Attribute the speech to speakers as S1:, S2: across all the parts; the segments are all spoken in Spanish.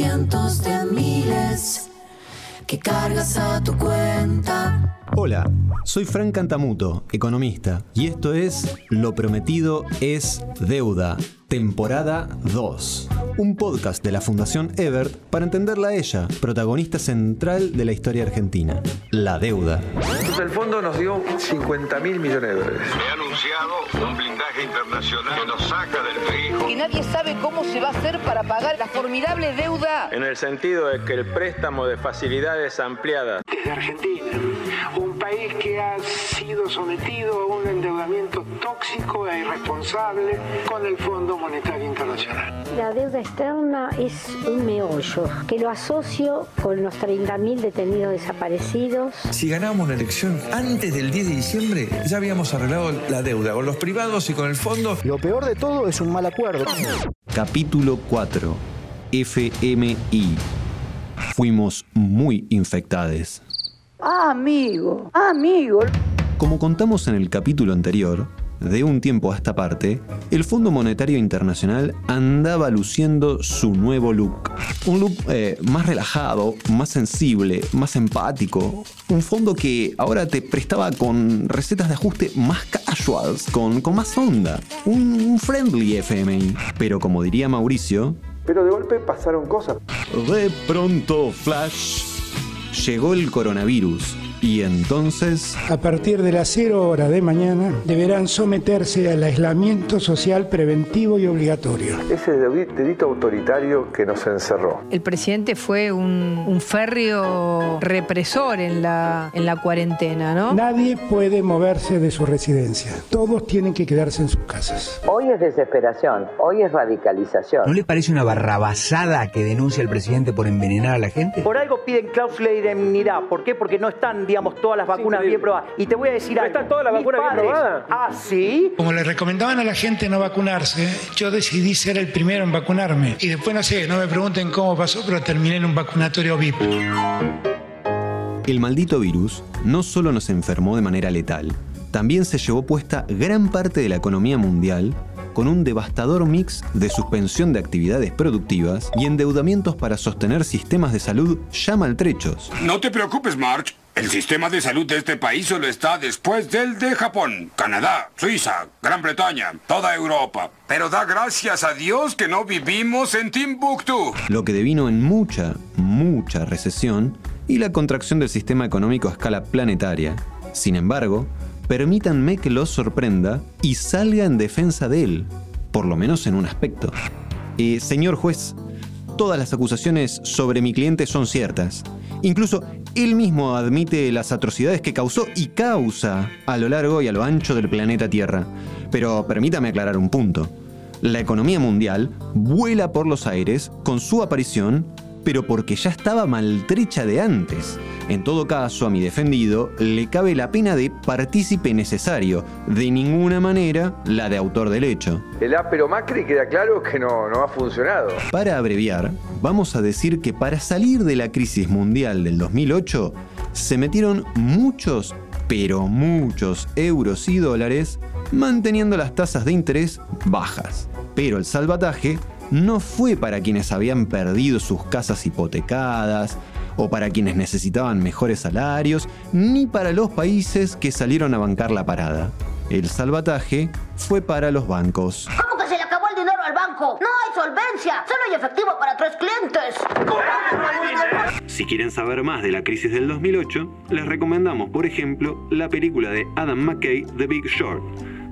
S1: Cientos de miles que cargas a tu cuenta.
S2: Hola, soy Frank Cantamuto, economista, y esto es Lo Prometido es Deuda, temporada 2. Un podcast de la Fundación Ebert para entenderla a ella, protagonista central de la historia argentina, la deuda.
S3: Entonces el fondo nos dio 50 mil millones de dólares.
S4: He anunciado un blindaje internacional que nos saca del frijo.
S5: que nadie sabe cómo se va a hacer para pagar la formidable deuda.
S6: En el sentido de que el préstamo de facilidades ampliadas
S7: desde Argentina, país que ha sido sometido a un endeudamiento tóxico e irresponsable con el Fondo Monetario Internacional.
S8: La deuda externa es un meollo que lo asocio con los 30.000 detenidos desaparecidos.
S9: Si ganábamos la elección antes del 10 de diciembre, ya habíamos arreglado la deuda con los privados y con el fondo.
S10: Lo peor de todo es un mal acuerdo.
S2: Capítulo 4. FMI. Fuimos muy infectados.
S5: Ah, amigo, amigo.
S2: Como contamos en el capítulo anterior, de un tiempo a esta parte, el Fondo Monetario Internacional andaba luciendo su nuevo look. Un look eh, más relajado, más sensible, más empático. Un fondo que ahora te prestaba con recetas de ajuste más casuals, con, con más onda. Un, un friendly FMI. Pero como diría Mauricio,
S3: Pero de golpe pasaron cosas.
S2: de pronto, Flash, llegó el coronavirus. Y entonces...
S7: A partir de las 0 horas de mañana deberán someterse al aislamiento social preventivo y obligatorio.
S3: Ese delito autoritario que nos encerró.
S11: El presidente fue un, un férreo represor en la, en la cuarentena, ¿no?
S7: Nadie puede moverse de su residencia. Todos tienen que quedarse en sus casas.
S5: Hoy es desesperación, hoy es radicalización.
S9: ¿No le parece una barrabasada que denuncia el presidente por envenenar a la gente?
S5: Por algo piden cláusula de indemnidad. ¿Por qué? Porque no están, digamos, todas las vacunas bien probadas. Y te voy a decir
S6: ¿No
S5: algo.
S6: están todas las
S5: Mis
S6: vacunas bien probadas?
S5: Ah, ¿sí?
S7: Como le recomendaban a la gente no vacunarse, yo decidí ser el primero en vacunarme. Y después no sé, no me pregunten cómo pasó, pero terminé en un vacunatorio VIP.
S2: El maldito virus no solo nos enfermó de manera letal, también se llevó puesta gran parte de la economía mundial con un devastador mix de suspensión de actividades productivas y endeudamientos para sostener sistemas de salud ya maltrechos.
S4: No te preocupes, March. El sistema de salud de este país solo está después del de Japón, Canadá, Suiza, Gran Bretaña, toda Europa. Pero da gracias a Dios que no vivimos en Timbuktu.
S2: lo que devino en mucha, mucha recesión y la contracción del sistema económico a escala planetaria. Sin embargo, permítanme que los sorprenda y salga en defensa de él, por lo menos en un aspecto. Eh, señor juez, todas las acusaciones sobre mi cliente son ciertas. Incluso él mismo admite las atrocidades que causó y causa a lo largo y a lo ancho del planeta Tierra. Pero permítame aclarar un punto. La economía mundial vuela por los aires con su aparición, pero porque ya estaba maltrecha de antes. En todo caso, a mi defendido le cabe la pena de partícipe necesario, de ninguna manera la de autor del hecho.
S3: El ápero Macri queda claro que no, no ha funcionado.
S2: Para abreviar, vamos a decir que para salir de la crisis mundial del 2008, se metieron muchos, pero muchos euros y dólares manteniendo las tasas de interés bajas. Pero el salvataje no fue para quienes habían perdido sus casas hipotecadas, o para quienes necesitaban mejores salarios, ni para los países que salieron a bancar la parada. El salvataje fue para los bancos.
S8: ¿Cómo que se le acabó el dinero al banco? No hay solvencia, solo hay efectivo para tres clientes.
S2: Si quieren saber más de la crisis del 2008, les recomendamos, por ejemplo, la película de Adam McKay, The Big Short,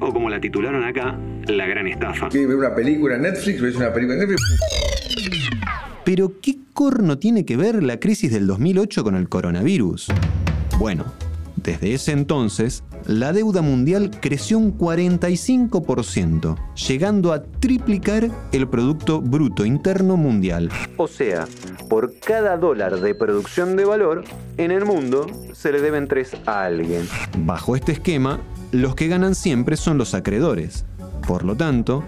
S2: o como la titularon acá, La Gran Estafa.
S3: ¿Quiere ver una película en Netflix? ¿Ves una película en Netflix?
S2: Pero, ¿qué corno tiene que ver la crisis del 2008 con el coronavirus? Bueno, desde ese entonces, la deuda mundial creció un 45%, llegando a triplicar el Producto Bruto Interno Mundial. O sea, por cada dólar de producción de valor, en el mundo se le deben tres a alguien. Bajo este esquema, los que ganan siempre son los acreedores. Por lo tanto,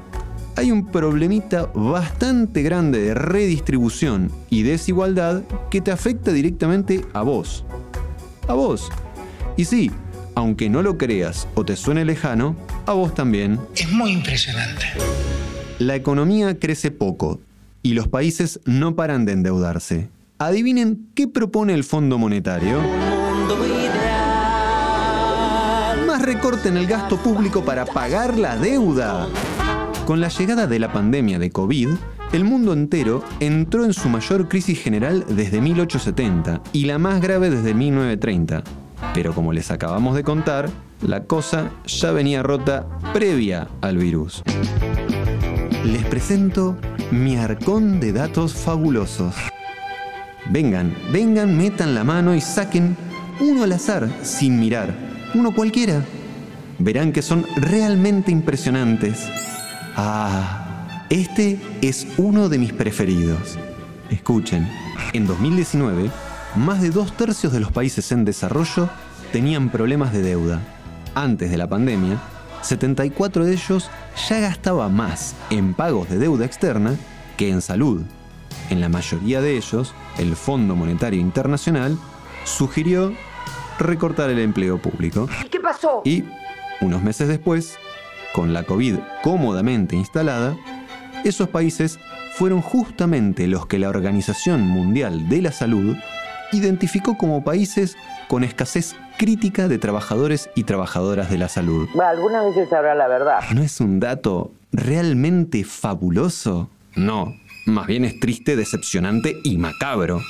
S2: hay un problemita bastante grande de redistribución y desigualdad que te afecta directamente a vos. A vos. Y sí, aunque no lo creas o te suene lejano, a vos también.
S7: Es muy impresionante.
S2: La economía crece poco y los países no paran de endeudarse. Adivinen qué propone el Fondo Monetario. Más recorte en el gasto público para pagar la deuda. Con la llegada de la pandemia de COVID, el mundo entero entró en su mayor crisis general desde 1870 y la más grave desde 1930. Pero como les acabamos de contar, la cosa ya venía rota previa al virus. Les presento mi arcón de datos fabulosos. Vengan, vengan, metan la mano y saquen uno al azar, sin mirar, uno cualquiera. Verán que son realmente impresionantes. Ah, este es uno de mis preferidos. Escuchen, en 2019, más de dos tercios de los países en desarrollo tenían problemas de deuda. Antes de la pandemia, 74 de ellos ya gastaba más en pagos de deuda externa que en salud. En la mayoría de ellos, el Fondo Monetario Internacional sugirió recortar el empleo público.
S8: ¿Y qué pasó?
S2: Y, unos meses después, con la COVID cómodamente instalada, esos países fueron justamente los que la Organización Mundial de la Salud identificó como países con escasez crítica de trabajadores y trabajadoras de la salud.
S5: Bueno, algunas veces sabrá la verdad.
S2: ¿No es un dato realmente fabuloso? No, más bien es triste, decepcionante y macabro.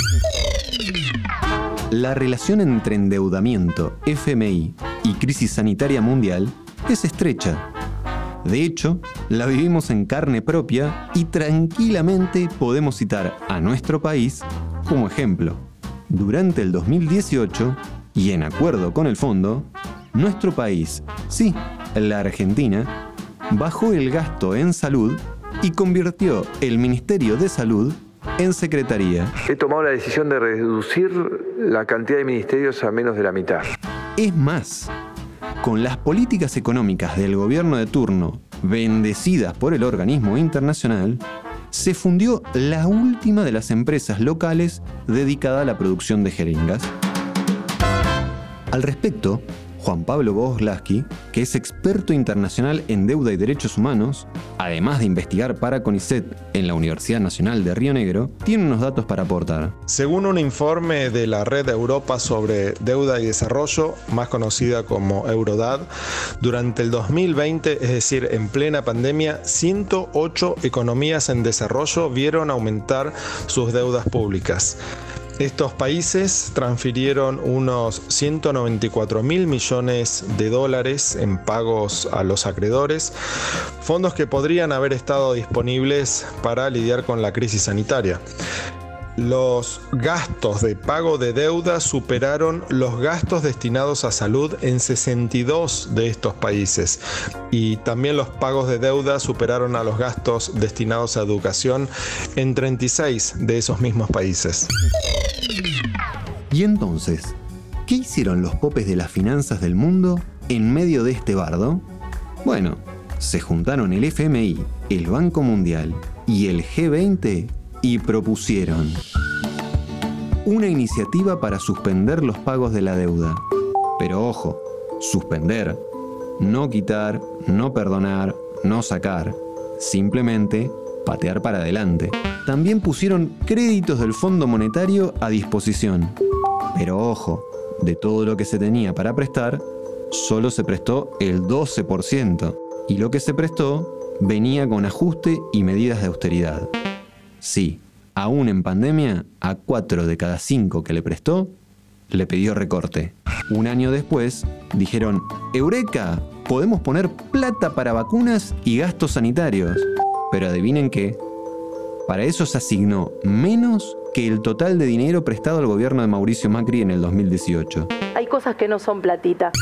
S2: La relación entre endeudamiento, FMI y crisis sanitaria mundial es estrecha. De hecho, la vivimos en carne propia y tranquilamente podemos citar a nuestro país como ejemplo. Durante el 2018, y en acuerdo con el fondo, nuestro país, sí, la Argentina, bajó el gasto en salud y convirtió el Ministerio de Salud en Secretaría.
S3: He tomado la decisión de reducir la cantidad de ministerios a menos de la mitad.
S2: Es más, con las políticas económicas del gobierno de turno bendecidas por el organismo internacional, se fundió la última de las empresas locales dedicada a la producción de jeringas. Al respecto, Juan Pablo Boslaski, que es experto internacional en deuda y derechos humanos, además de investigar para CONICET en la Universidad Nacional de Río Negro, tiene unos datos para aportar.
S12: Según un informe de la Red Europa sobre Deuda y Desarrollo, más conocida como Eurodad, durante el 2020, es decir, en plena pandemia, 108 economías en desarrollo vieron aumentar sus deudas públicas. Estos países transfirieron unos 194 mil millones de dólares en pagos a los acreedores, fondos que podrían haber estado disponibles para lidiar con la crisis sanitaria. Los gastos de pago de deuda superaron los gastos destinados a salud en 62 de estos países y también los pagos de deuda superaron a los gastos destinados a educación en 36 de esos mismos países.
S2: Y entonces, ¿qué hicieron los popes de las finanzas del mundo en medio de este bardo? Bueno, se juntaron el FMI, el Banco Mundial y el G20 y propusieron una iniciativa para suspender los pagos de la deuda. Pero ojo, suspender, no quitar, no perdonar, no sacar, simplemente patear para adelante. También pusieron créditos del Fondo Monetario a disposición. Pero ojo, de todo lo que se tenía para prestar, solo se prestó el 12%. Y lo que se prestó venía con ajuste y medidas de austeridad. Sí, aún en pandemia, a 4 de cada 5 que le prestó, le pidió recorte. Un año después, dijeron, Eureka, podemos poner plata para vacunas y gastos sanitarios. Pero adivinen qué, para eso se asignó menos que el total de dinero prestado al gobierno de Mauricio Macri en el 2018.
S8: Hay cosas que no son platita.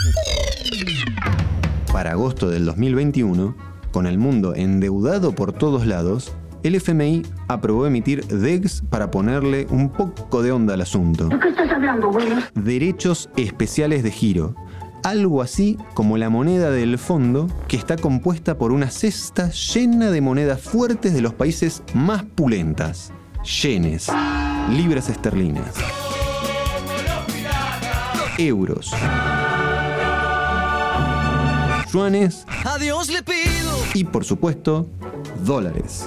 S2: Para agosto del 2021, con el mundo endeudado por todos lados, el FMI aprobó emitir DEGs para ponerle un poco de onda al asunto.
S13: ¿De qué estás hablando, güey?
S2: Derechos especiales de giro. Algo así como la moneda del fondo que está compuesta por una cesta llena de monedas fuertes de los países más pulentas. Yenes, libras esterlinas, euros, yuanes
S1: Adiós le pido.
S2: y por supuesto dólares.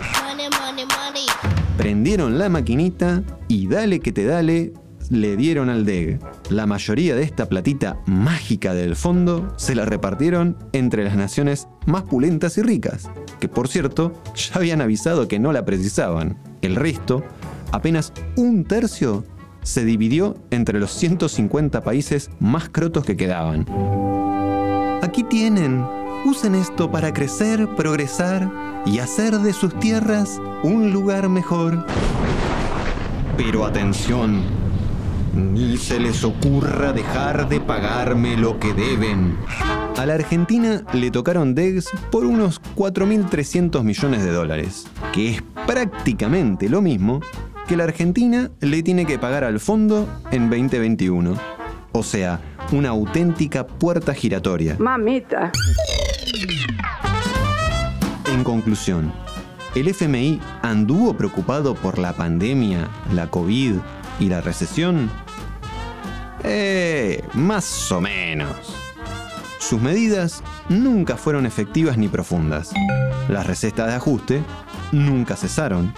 S2: Prendieron la maquinita y dale que te dale, le dieron al DEG. La mayoría de esta platita mágica del fondo se la repartieron entre las naciones más pulentas y ricas, que por cierto ya habían avisado que no la precisaban. El resto, apenas un tercio, se dividió entre los 150 países más crotos que quedaban. Aquí tienen. Usen esto para crecer, progresar y hacer de sus tierras un lugar mejor. Pero atención, ni se les ocurra dejar de pagarme lo que deben. A la Argentina le tocaron DEGs por unos 4.300 millones de dólares, que es prácticamente lo mismo que la Argentina le tiene que pagar al fondo en 2021. O sea, una auténtica puerta giratoria.
S14: Mamita.
S2: En conclusión, el FMI anduvo preocupado por la pandemia, la COVID y la recesión. Eh, más o menos. Sus medidas nunca fueron efectivas ni profundas. Las recetas de ajuste nunca cesaron.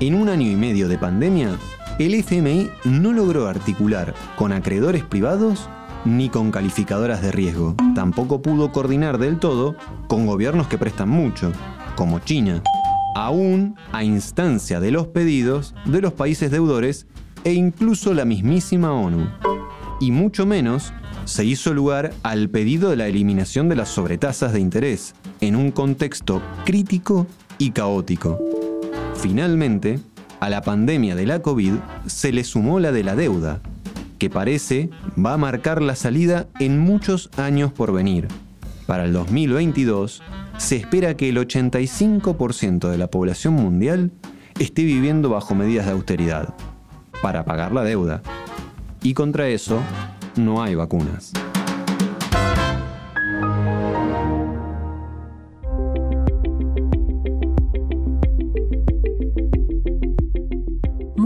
S2: En un año y medio de pandemia, el FMI no logró articular con acreedores privados ni con calificadoras de riesgo. Tampoco pudo coordinar del todo con gobiernos que prestan mucho, como China, aún a instancia de los pedidos de los países deudores e incluso la mismísima ONU. Y mucho menos se hizo lugar al pedido de la eliminación de las sobretasas de interés, en un contexto crítico y caótico. Finalmente, a la pandemia de la COVID se le sumó la de la deuda, que parece va a marcar la salida en muchos años por venir. Para el 2022, se espera que el 85% de la población mundial esté viviendo bajo medidas de austeridad, para pagar la deuda. Y contra eso, no hay vacunas.